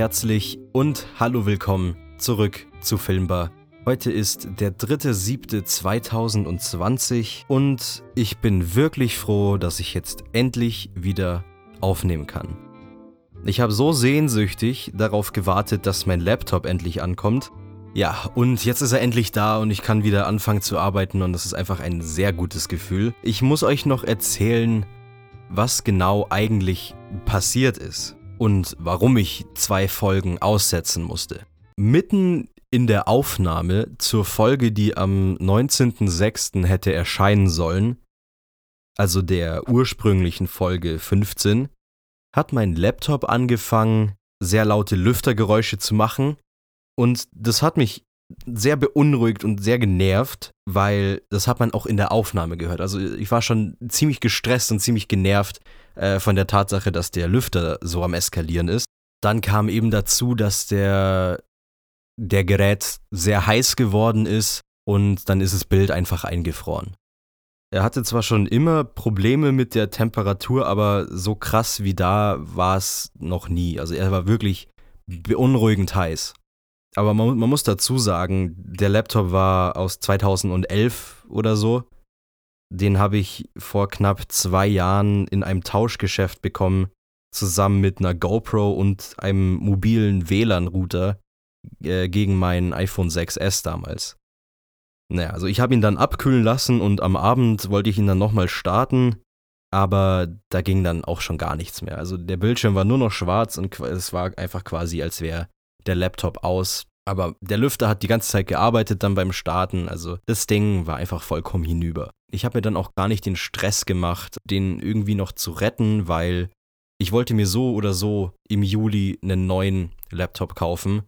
herzlich und hallo willkommen zurück zu Filmbar. Heute ist der 3.7.2020 und ich bin wirklich froh, dass ich jetzt endlich wieder aufnehmen kann. Ich habe so sehnsüchtig darauf gewartet, dass mein Laptop endlich ankommt. Ja, und jetzt ist er endlich da und ich kann wieder anfangen zu arbeiten und das ist einfach ein sehr gutes Gefühl. Ich muss euch noch erzählen, was genau eigentlich passiert ist und warum ich zwei Folgen aussetzen musste. Mitten in der Aufnahme zur Folge, die am 19.06. hätte erscheinen sollen, also der ursprünglichen Folge 15, hat mein Laptop angefangen, sehr laute Lüftergeräusche zu machen und das hat mich sehr beunruhigt und sehr genervt, weil das hat man auch in der Aufnahme gehört. Also ich war schon ziemlich gestresst und ziemlich genervt äh, von der Tatsache, dass der Lüfter so am Eskalieren ist. Dann kam eben dazu, dass der, der Gerät sehr heiß geworden ist und dann ist das Bild einfach eingefroren. Er hatte zwar schon immer Probleme mit der Temperatur, aber so krass wie da war es noch nie. Also er war wirklich beunruhigend heiß. Aber man, man, muss dazu sagen, der Laptop war aus 2011 oder so. Den habe ich vor knapp zwei Jahren in einem Tauschgeschäft bekommen, zusammen mit einer GoPro und einem mobilen WLAN-Router äh, gegen mein iPhone 6S damals. Naja, also ich habe ihn dann abkühlen lassen und am Abend wollte ich ihn dann nochmal starten, aber da ging dann auch schon gar nichts mehr. Also der Bildschirm war nur noch schwarz und es war einfach quasi, als wäre der Laptop aus. Aber der Lüfter hat die ganze Zeit gearbeitet dann beim Starten, also das Ding war einfach vollkommen hinüber. Ich habe mir dann auch gar nicht den Stress gemacht, den irgendwie noch zu retten, weil ich wollte mir so oder so im Juli einen neuen Laptop kaufen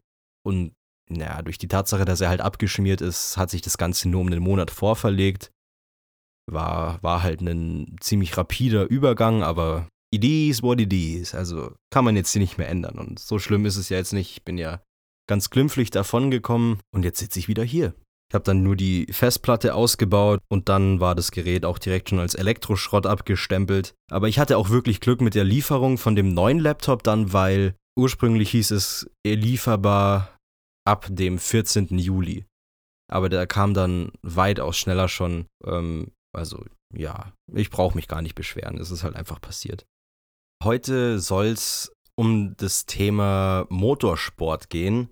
und naja, durch die Tatsache, dass er halt abgeschmiert ist, hat sich das Ganze nur um einen Monat vorverlegt. War, war halt ein ziemlich rapider Übergang, aber it what it is. Also kann man jetzt hier nicht mehr ändern. Und so schlimm ist es ja jetzt nicht. Ich bin ja ganz glimpflich davongekommen und jetzt sitze ich wieder hier. Ich habe dann nur die Festplatte ausgebaut und dann war das Gerät auch direkt schon als Elektroschrott abgestempelt. Aber ich hatte auch wirklich Glück mit der Lieferung von dem neuen Laptop dann, weil ursprünglich hieß es lieferbar ab dem 14. Juli. Aber der kam dann weitaus schneller schon. Ähm, also ja, ich brauche mich gar nicht beschweren. Es ist halt einfach passiert. Heute soll es um das Thema Motorsport gehen.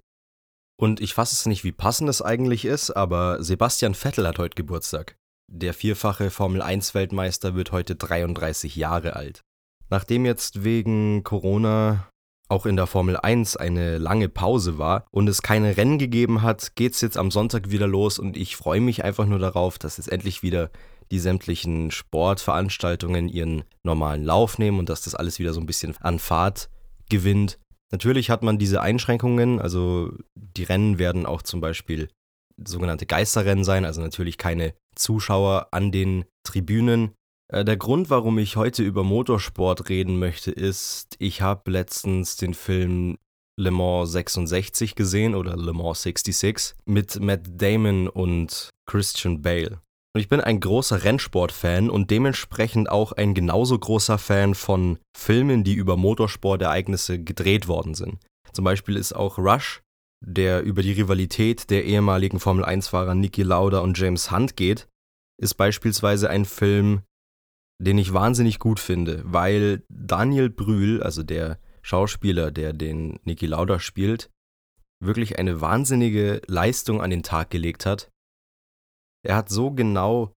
Und ich fasse es nicht, wie passend es eigentlich ist, aber Sebastian Vettel hat heute Geburtstag. Der vierfache Formel 1 Weltmeister wird heute 33 Jahre alt. Nachdem jetzt wegen Corona auch in der Formel 1 eine lange Pause war und es keine Rennen gegeben hat, geht es jetzt am Sonntag wieder los und ich freue mich einfach nur darauf, dass jetzt endlich wieder die sämtlichen Sportveranstaltungen ihren normalen Lauf nehmen und dass das alles wieder so ein bisschen an Fahrt gewinnt. Natürlich hat man diese Einschränkungen, also die Rennen werden auch zum Beispiel sogenannte Geisterrennen sein, also natürlich keine Zuschauer an den Tribünen. Äh, der Grund, warum ich heute über Motorsport reden möchte, ist, ich habe letztens den Film Le Mans 66 gesehen oder Le Mans 66 mit Matt Damon und Christian Bale. Und ich bin ein großer Rennsport-Fan und dementsprechend auch ein genauso großer Fan von Filmen, die über Motorsportereignisse gedreht worden sind. Zum Beispiel ist auch Rush, der über die Rivalität der ehemaligen Formel-1-Fahrer Niki Lauda und James Hunt geht, ist beispielsweise ein Film, den ich wahnsinnig gut finde, weil Daniel Brühl, also der Schauspieler, der den Niki Lauda spielt, wirklich eine wahnsinnige Leistung an den Tag gelegt hat er hat so genau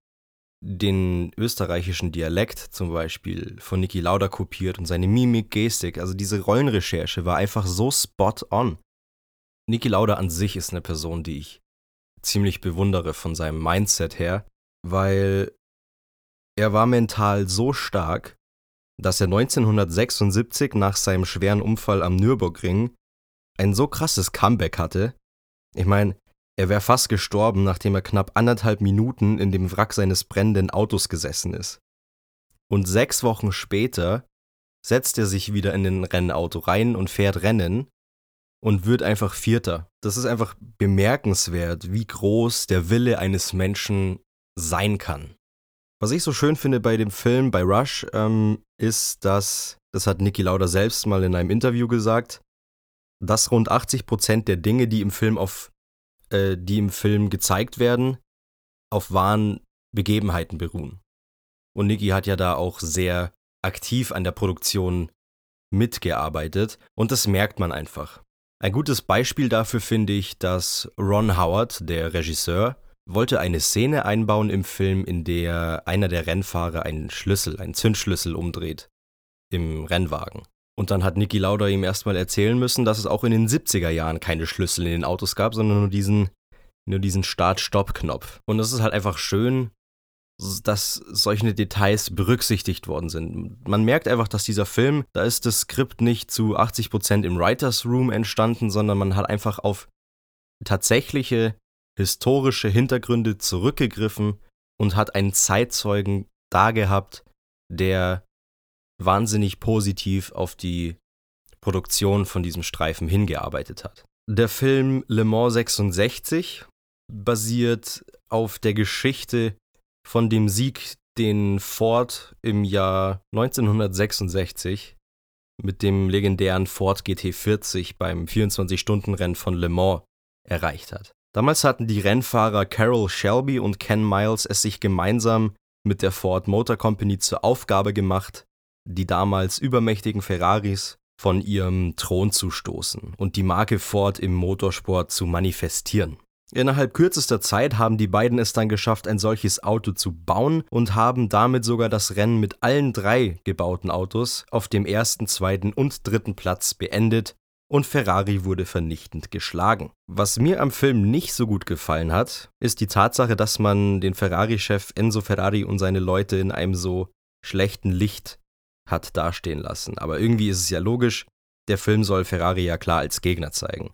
den österreichischen Dialekt zum Beispiel von Niki Lauda kopiert und seine Mimik, Gestik, also diese Rollenrecherche war einfach so spot on. Niki Lauda an sich ist eine Person, die ich ziemlich bewundere von seinem Mindset her, weil er war mental so stark, dass er 1976 nach seinem schweren Unfall am Nürburgring ein so krasses Comeback hatte. Ich meine, er wäre fast gestorben, nachdem er knapp anderthalb Minuten in dem Wrack seines brennenden Autos gesessen ist. Und sechs Wochen später setzt er sich wieder in ein Rennauto rein und fährt Rennen und wird einfach Vierter. Das ist einfach bemerkenswert, wie groß der Wille eines Menschen sein kann. Was ich so schön finde bei dem Film, bei Rush, ähm, ist, dass, das hat Niki Lauda selbst mal in einem Interview gesagt, dass rund 80% der Dinge, die im Film auf äh, die im Film gezeigt werden, auf wahren Begebenheiten beruhen. Und Niki hat ja da auch sehr aktiv an der Produktion mitgearbeitet und das merkt man einfach. Ein gutes Beispiel dafür finde ich, dass Ron Howard, der Regisseur, wollte eine Szene einbauen im Film, in der einer der Rennfahrer einen Schlüssel, einen Zündschlüssel umdreht im Rennwagen. Und dann hat Niki Lauda ihm erstmal erzählen müssen, dass es auch in den 70er Jahren keine Schlüssel in den Autos gab, sondern nur diesen, nur diesen Start-Stopp-Knopf. Und es ist halt einfach schön, dass solche Details berücksichtigt worden sind. Man merkt einfach, dass dieser Film, da ist das Skript nicht zu 80% im Writers Room entstanden, sondern man hat einfach auf tatsächliche historische Hintergründe zurückgegriffen und hat einen Zeitzeugen da gehabt, der wahnsinnig positiv auf die Produktion von diesem Streifen hingearbeitet hat. Der Film Le Mans 66 basiert auf der Geschichte von dem Sieg, den Ford im Jahr 1966 mit dem legendären Ford GT40 beim 24-Stunden-Rennen von Le Mans erreicht hat. Damals hatten die Rennfahrer Carroll Shelby und Ken Miles es sich gemeinsam mit der Ford Motor Company zur Aufgabe gemacht, die damals übermächtigen Ferraris von ihrem Thron zu stoßen und die Marke Ford im Motorsport zu manifestieren. Innerhalb kürzester Zeit haben die beiden es dann geschafft, ein solches Auto zu bauen und haben damit sogar das Rennen mit allen drei gebauten Autos auf dem ersten, zweiten und dritten Platz beendet und Ferrari wurde vernichtend geschlagen. Was mir am Film nicht so gut gefallen hat, ist die Tatsache, dass man den Ferrari-Chef Enzo Ferrari und seine Leute in einem so schlechten Licht hat dastehen lassen. Aber irgendwie ist es ja logisch, der Film soll Ferrari ja klar als Gegner zeigen.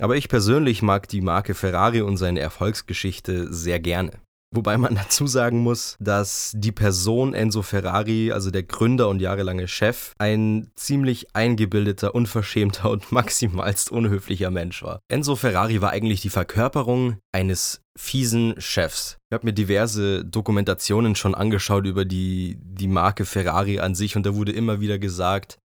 Aber ich persönlich mag die Marke Ferrari und seine Erfolgsgeschichte sehr gerne. Wobei man dazu sagen muss, dass die Person Enzo Ferrari, also der Gründer und jahrelange Chef, ein ziemlich eingebildeter, unverschämter und maximalst unhöflicher Mensch war. Enzo Ferrari war eigentlich die Verkörperung eines fiesen Chefs. Ich habe mir diverse Dokumentationen schon angeschaut über die, die Marke Ferrari an sich und da wurde immer wieder gesagt,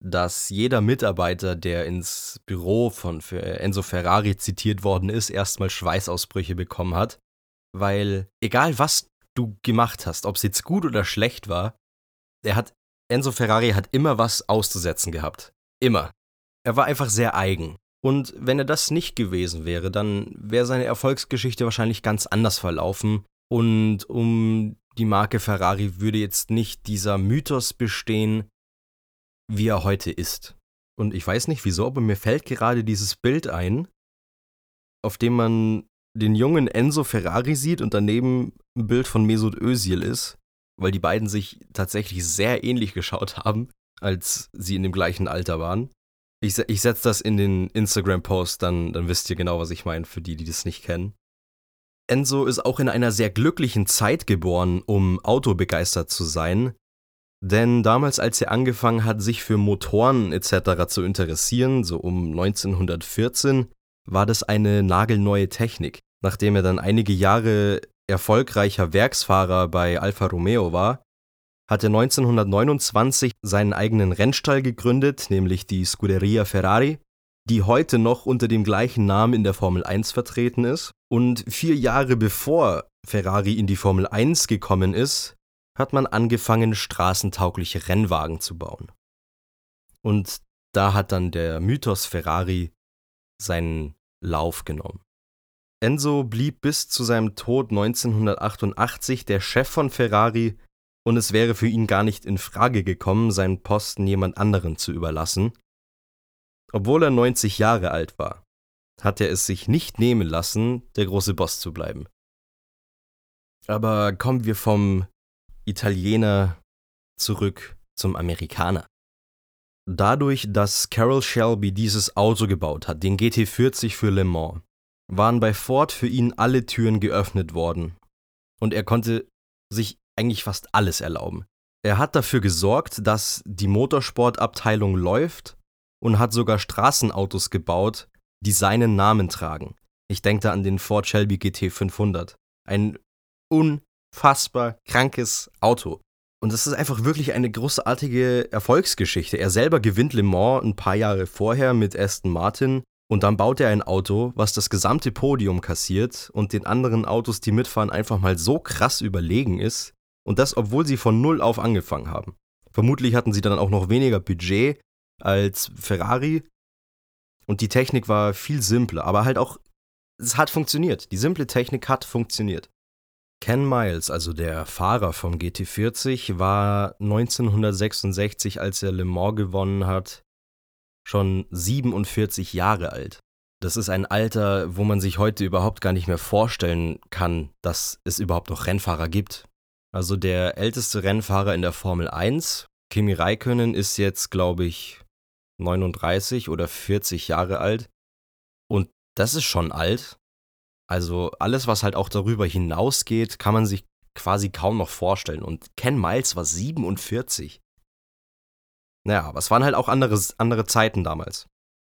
dass jeder Mitarbeiter, der ins Büro von Enzo Ferrari zitiert worden ist, erstmal Schweißausbrüche bekommen hat, weil egal was du gemacht hast, ob es jetzt gut oder schlecht war, er hat Enzo Ferrari hat immer was auszusetzen gehabt. Immer. Er war einfach sehr eigen. Und wenn er das nicht gewesen wäre, dann wäre seine Erfolgsgeschichte wahrscheinlich ganz anders verlaufen. Und um die Marke Ferrari würde jetzt nicht dieser Mythos bestehen, wie er heute ist. Und ich weiß nicht wieso, aber mir fällt gerade dieses Bild ein, auf dem man den jungen Enzo Ferrari sieht und daneben ein Bild von Mesut Özil ist, weil die beiden sich tatsächlich sehr ähnlich geschaut haben, als sie in dem gleichen Alter waren. Ich, ich setze das in den Instagram-Post, dann, dann wisst ihr genau, was ich meine, für die, die das nicht kennen. Enzo ist auch in einer sehr glücklichen Zeit geboren, um autobegeistert zu sein, denn damals, als er angefangen hat, sich für Motoren etc. zu interessieren, so um 1914, war das eine nagelneue Technik. Nachdem er dann einige Jahre erfolgreicher Werksfahrer bei Alfa Romeo war, hat er 1929 seinen eigenen Rennstall gegründet, nämlich die Scuderia Ferrari, die heute noch unter dem gleichen Namen in der Formel 1 vertreten ist. Und vier Jahre bevor Ferrari in die Formel 1 gekommen ist, hat man angefangen, straßentaugliche Rennwagen zu bauen. Und da hat dann der Mythos Ferrari seinen Lauf genommen. Enzo blieb bis zu seinem Tod 1988 der Chef von Ferrari und es wäre für ihn gar nicht in Frage gekommen, seinen Posten jemand anderen zu überlassen. Obwohl er 90 Jahre alt war, hat er es sich nicht nehmen lassen, der große Boss zu bleiben. Aber kommen wir vom Italiener zurück zum Amerikaner. Dadurch, dass Carroll Shelby dieses Auto gebaut hat, den GT40 für Le Mans, waren bei Ford für ihn alle Türen geöffnet worden. Und er konnte sich eigentlich fast alles erlauben. Er hat dafür gesorgt, dass die Motorsportabteilung läuft und hat sogar Straßenautos gebaut, die seinen Namen tragen. Ich denke da an den Ford Shelby GT500. Ein unfassbar krankes Auto. Und das ist einfach wirklich eine großartige Erfolgsgeschichte. Er selber gewinnt Le Mans ein paar Jahre vorher mit Aston Martin und dann baut er ein Auto, was das gesamte Podium kassiert und den anderen Autos, die mitfahren, einfach mal so krass überlegen ist. Und das, obwohl sie von Null auf angefangen haben. Vermutlich hatten sie dann auch noch weniger Budget als Ferrari. Und die Technik war viel simpler, aber halt auch, es hat funktioniert. Die simple Technik hat funktioniert. Ken Miles, also der Fahrer vom GT40, war 1966, als er Le Mans gewonnen hat, schon 47 Jahre alt. Das ist ein Alter, wo man sich heute überhaupt gar nicht mehr vorstellen kann, dass es überhaupt noch Rennfahrer gibt. Also der älteste Rennfahrer in der Formel 1, Kimi Räikkönen, ist jetzt, glaube ich, 39 oder 40 Jahre alt. Und das ist schon alt. Also alles, was halt auch darüber hinausgeht, kann man sich quasi kaum noch vorstellen. Und Ken Miles war 47. Naja, aber es waren halt auch andere, andere Zeiten damals.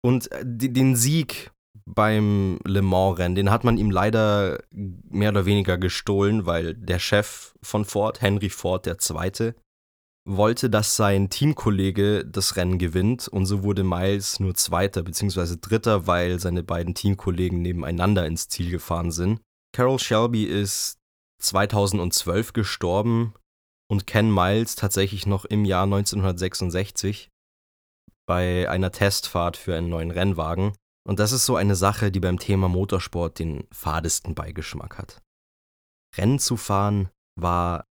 Und äh, den Sieg beim Le Mans-Rennen, den hat man ihm leider mehr oder weniger gestohlen, weil der Chef von Ford, Henry Ford II., wollte, dass sein Teamkollege das Rennen gewinnt und so wurde Miles nur Zweiter bzw. Dritter, weil seine beiden Teamkollegen nebeneinander ins Ziel gefahren sind. Carol Shelby ist 2012 gestorben und Ken Miles tatsächlich noch im Jahr 1966 bei einer Testfahrt für einen neuen Rennwagen. Und das ist so eine Sache, die beim Thema Motorsport den fadesten Beigeschmack hat. Rennen zu fahren war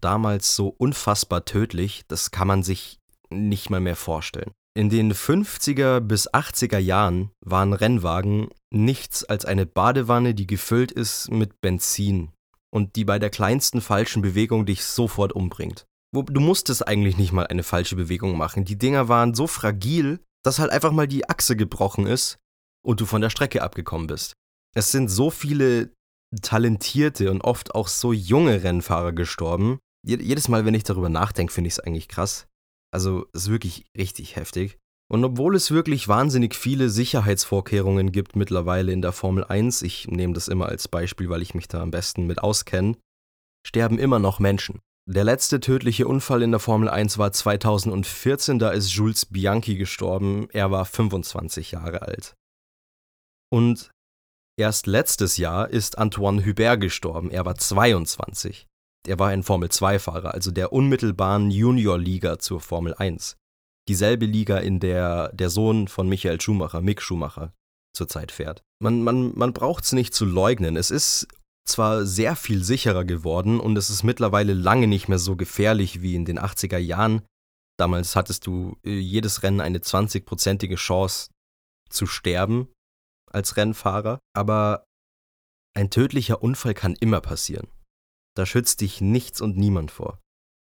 damals so unfassbar tödlich, das kann man sich nicht mal mehr vorstellen. In den 50er bis 80er Jahren waren Rennwagen nichts als eine Badewanne, die gefüllt ist mit Benzin und die bei der kleinsten falschen Bewegung dich sofort umbringt. Du musstest eigentlich nicht mal eine falsche Bewegung machen. Die Dinger waren so fragil, dass halt einfach mal die Achse gebrochen ist und du von der Strecke abgekommen bist. Es sind so viele talentierte und oft auch so junge Rennfahrer gestorben. Jedes Mal, wenn ich darüber nachdenke, finde ich es eigentlich krass. Also, es ist wirklich richtig heftig. Und obwohl es wirklich wahnsinnig viele Sicherheitsvorkehrungen gibt mittlerweile in der Formel 1, ich nehme das immer als Beispiel, weil ich mich da am besten mit auskenne, sterben immer noch Menschen. Der letzte tödliche Unfall in der Formel 1 war 2014, da ist Jules Bianchi gestorben, er war 25 Jahre alt. Und erst letztes Jahr ist Antoine Hubert gestorben, er war 22. Er war ein Formel 2-Fahrer, also der unmittelbaren Junior-Liga zur Formel 1 dieselbe Liga, in der der Sohn von Michael Schumacher, Mick Schumacher, zurzeit fährt. Man, man, man braucht es nicht zu leugnen. Es ist zwar sehr viel sicherer geworden und es ist mittlerweile lange nicht mehr so gefährlich wie in den 80er Jahren. Damals hattest du äh, jedes Rennen eine 20-prozentige Chance zu sterben als Rennfahrer, aber ein tödlicher Unfall kann immer passieren. Da schützt dich nichts und niemand vor.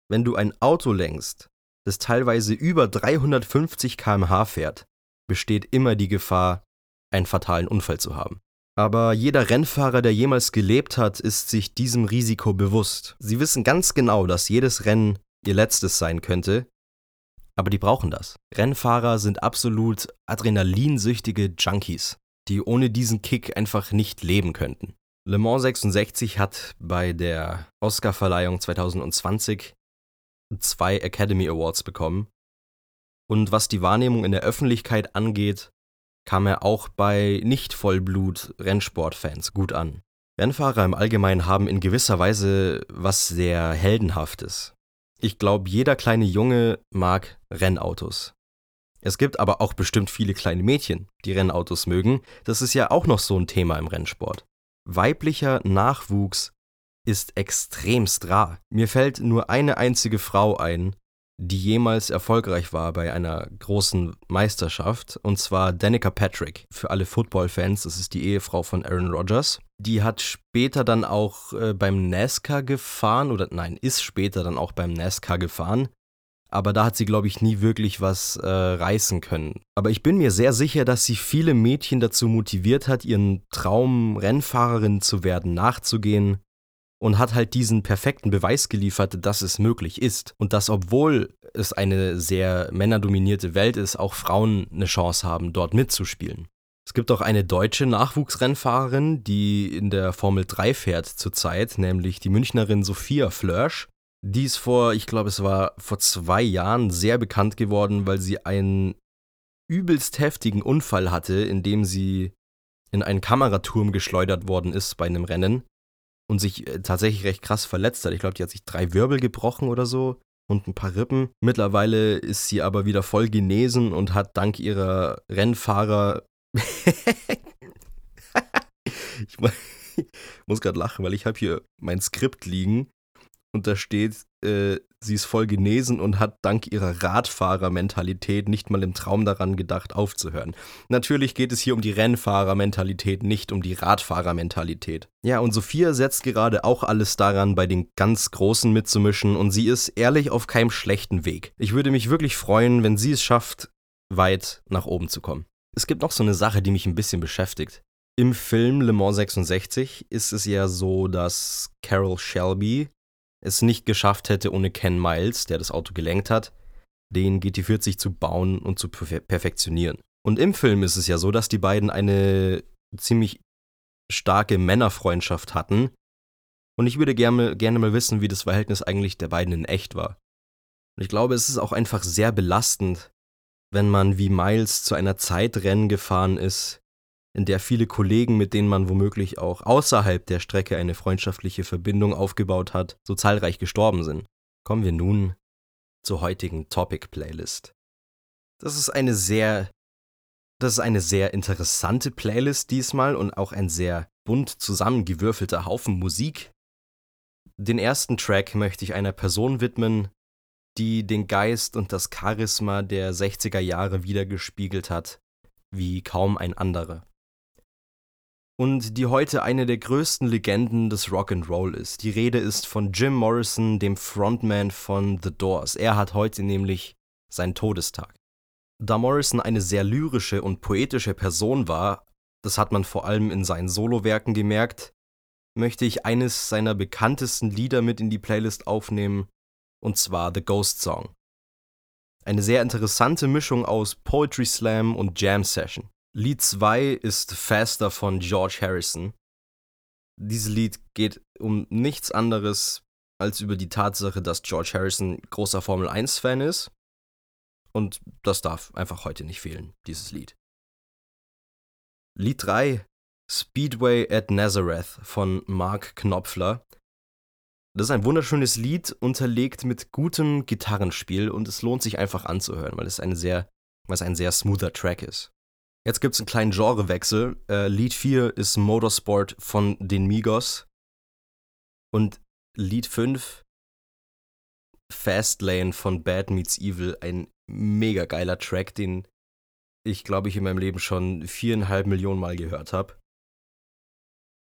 Wenn du ein Auto lenkst, das teilweise über 350 km/h fährt, besteht immer die Gefahr, einen fatalen Unfall zu haben. Aber jeder Rennfahrer, der jemals gelebt hat, ist sich diesem Risiko bewusst. Sie wissen ganz genau, dass jedes Rennen ihr letztes sein könnte, aber die brauchen das. Rennfahrer sind absolut adrenalinsüchtige Junkies, die ohne diesen Kick einfach nicht leben könnten. Le Mans 66 hat bei der Oscarverleihung 2020 zwei Academy Awards bekommen. Und was die Wahrnehmung in der Öffentlichkeit angeht, kam er auch bei Nicht-Vollblut-Rennsportfans gut an. Rennfahrer im Allgemeinen haben in gewisser Weise was sehr Heldenhaftes. Ich glaube, jeder kleine Junge mag Rennautos. Es gibt aber auch bestimmt viele kleine Mädchen, die Rennautos mögen. Das ist ja auch noch so ein Thema im Rennsport. Weiblicher Nachwuchs ist extremst rar. Mir fällt nur eine einzige Frau ein, die jemals erfolgreich war bei einer großen Meisterschaft, und zwar Danica Patrick. Für alle Football-Fans, das ist die Ehefrau von Aaron Rodgers. Die hat später dann auch äh, beim NASCAR gefahren, oder nein, ist später dann auch beim NASCAR gefahren. Aber da hat sie, glaube ich, nie wirklich was äh, reißen können. Aber ich bin mir sehr sicher, dass sie viele Mädchen dazu motiviert hat, ihren Traum, Rennfahrerin zu werden, nachzugehen und hat halt diesen perfekten Beweis geliefert, dass es möglich ist und dass obwohl es eine sehr männerdominierte Welt ist, auch Frauen eine Chance haben, dort mitzuspielen. Es gibt auch eine deutsche Nachwuchsrennfahrerin, die in der Formel 3 fährt zurzeit, nämlich die Münchnerin Sophia Flörsch. Die ist vor, ich glaube, es war vor zwei Jahren sehr bekannt geworden, weil sie einen übelst heftigen Unfall hatte, in dem sie in einen Kameraturm geschleudert worden ist bei einem Rennen und sich äh, tatsächlich recht krass verletzt hat. Ich glaube, die hat sich drei Wirbel gebrochen oder so und ein paar Rippen. Mittlerweile ist sie aber wieder voll genesen und hat dank ihrer Rennfahrer. ich muss gerade lachen, weil ich habe hier mein Skript liegen und da steht, äh, sie ist voll genesen und hat dank ihrer Radfahrermentalität nicht mal im Traum daran gedacht, aufzuhören. Natürlich geht es hier um die Rennfahrermentalität, nicht um die Radfahrermentalität. Ja, und Sophia setzt gerade auch alles daran, bei den ganz Großen mitzumischen und sie ist ehrlich auf keinem schlechten Weg. Ich würde mich wirklich freuen, wenn sie es schafft, weit nach oben zu kommen. Es gibt noch so eine Sache, die mich ein bisschen beschäftigt. Im Film Le Mans 66 ist es ja so, dass Carol Shelby es nicht geschafft hätte ohne Ken Miles, der das Auto gelenkt hat, den GT40 zu bauen und zu perfektionieren. Und im Film ist es ja so, dass die beiden eine ziemlich starke Männerfreundschaft hatten. Und ich würde gerne, gerne mal wissen, wie das Verhältnis eigentlich der beiden in echt war. Und ich glaube, es ist auch einfach sehr belastend, wenn man wie Miles zu einer Zeit Rennen gefahren ist, in der viele Kollegen, mit denen man womöglich auch außerhalb der Strecke eine freundschaftliche Verbindung aufgebaut hat, so zahlreich gestorben sind. Kommen wir nun zur heutigen Topic-Playlist. Das ist eine sehr, das ist eine sehr interessante Playlist diesmal und auch ein sehr bunt zusammengewürfelter Haufen Musik. Den ersten Track möchte ich einer Person widmen, die den Geist und das Charisma der 60er Jahre wiedergespiegelt hat, wie kaum ein anderer und die heute eine der größten Legenden des Rock'n'Roll ist. Die Rede ist von Jim Morrison, dem Frontman von The Doors. Er hat heute nämlich seinen Todestag. Da Morrison eine sehr lyrische und poetische Person war, das hat man vor allem in seinen Solowerken gemerkt, möchte ich eines seiner bekanntesten Lieder mit in die Playlist aufnehmen, und zwar The Ghost Song. Eine sehr interessante Mischung aus Poetry Slam und Jam Session. Lied 2 ist Faster von George Harrison. Dieses Lied geht um nichts anderes als über die Tatsache, dass George Harrison großer Formel 1-Fan ist. Und das darf einfach heute nicht fehlen, dieses Lied. Lied 3 Speedway at Nazareth von Mark Knopfler. Das ist ein wunderschönes Lied, unterlegt mit gutem Gitarrenspiel und es lohnt sich einfach anzuhören, weil es, eine sehr, weil es ein sehr smoother Track ist. Jetzt gibt es einen kleinen Genrewechsel. Äh, Lied 4 ist Motorsport von den Migos. Und Lied 5 Fastlane von Bad Meets Evil. Ein mega geiler Track, den ich glaube ich in meinem Leben schon viereinhalb Millionen Mal gehört habe.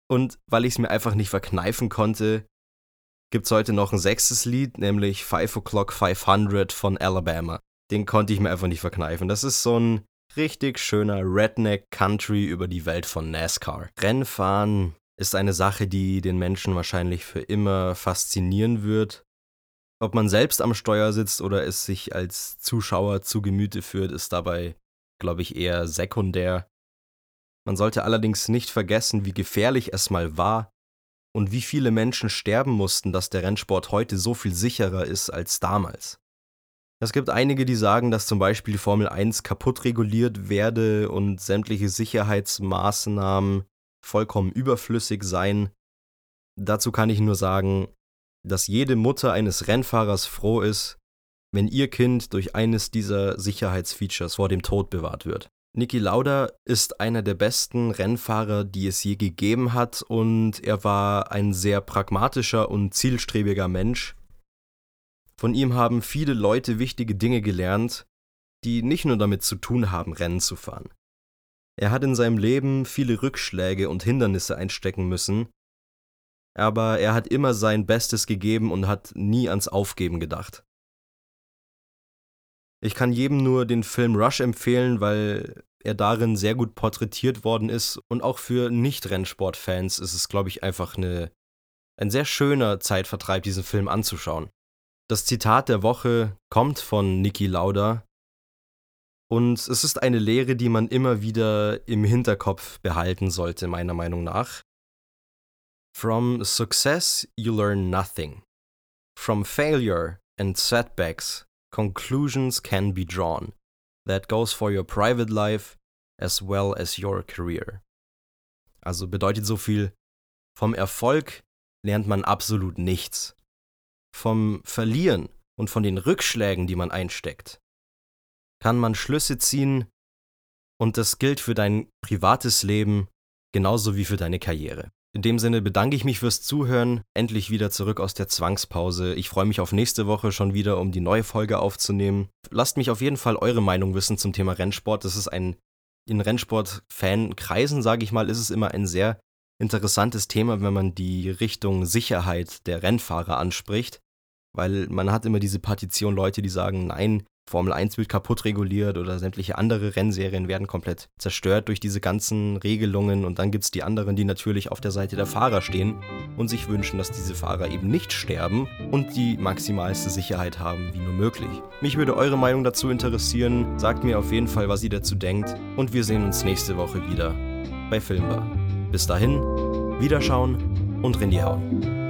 Und weil ich es mir einfach nicht verkneifen konnte, gibt es heute noch ein sechstes Lied, nämlich 5 O'Clock 500 von Alabama. Den konnte ich mir einfach nicht verkneifen. Das ist so ein Richtig schöner Redneck Country über die Welt von NASCAR. Rennfahren ist eine Sache, die den Menschen wahrscheinlich für immer faszinieren wird. Ob man selbst am Steuer sitzt oder es sich als Zuschauer zu Gemüte führt, ist dabei, glaube ich, eher sekundär. Man sollte allerdings nicht vergessen, wie gefährlich es mal war und wie viele Menschen sterben mussten, dass der Rennsport heute so viel sicherer ist als damals. Es gibt einige, die sagen, dass zum Beispiel Formel 1 kaputt reguliert werde und sämtliche Sicherheitsmaßnahmen vollkommen überflüssig seien. Dazu kann ich nur sagen, dass jede Mutter eines Rennfahrers froh ist, wenn ihr Kind durch eines dieser Sicherheitsfeatures vor dem Tod bewahrt wird. Niki Lauda ist einer der besten Rennfahrer, die es je gegeben hat und er war ein sehr pragmatischer und zielstrebiger Mensch, von ihm haben viele Leute wichtige Dinge gelernt, die nicht nur damit zu tun haben, Rennen zu fahren. Er hat in seinem Leben viele Rückschläge und Hindernisse einstecken müssen, aber er hat immer sein Bestes gegeben und hat nie ans Aufgeben gedacht. Ich kann jedem nur den Film Rush empfehlen, weil er darin sehr gut porträtiert worden ist und auch für Nicht-Rennsport-Fans ist es, glaube ich, einfach eine, ein sehr schöner Zeitvertreib, diesen Film anzuschauen. Das Zitat der Woche kommt von Niki Lauda und es ist eine Lehre, die man immer wieder im Hinterkopf behalten sollte, meiner Meinung nach. From success you learn nothing. From failure and setbacks, conclusions can be drawn. That goes for your private life as well as your career. Also bedeutet so viel, vom Erfolg lernt man absolut nichts. Vom Verlieren und von den Rückschlägen, die man einsteckt, kann man Schlüsse ziehen und das gilt für dein privates Leben genauso wie für deine Karriere. In dem Sinne bedanke ich mich fürs Zuhören, endlich wieder zurück aus der Zwangspause. Ich freue mich auf nächste Woche schon wieder, um die neue Folge aufzunehmen. Lasst mich auf jeden Fall eure Meinung wissen zum Thema Rennsport. Das ist ein, in Rennsport-Fan-Kreisen, sage ich mal, ist es immer ein sehr interessantes Thema, wenn man die Richtung Sicherheit der Rennfahrer anspricht. Weil man hat immer diese Partition Leute, die sagen, nein, Formel 1 wird kaputt reguliert oder sämtliche andere Rennserien werden komplett zerstört durch diese ganzen Regelungen und dann gibt es die anderen, die natürlich auf der Seite der Fahrer stehen und sich wünschen, dass diese Fahrer eben nicht sterben und die maximalste Sicherheit haben wie nur möglich. Mich würde eure Meinung dazu interessieren, sagt mir auf jeden Fall, was ihr dazu denkt und wir sehen uns nächste Woche wieder bei Filmbar. Bis dahin, Wiederschauen und Rindy hauen.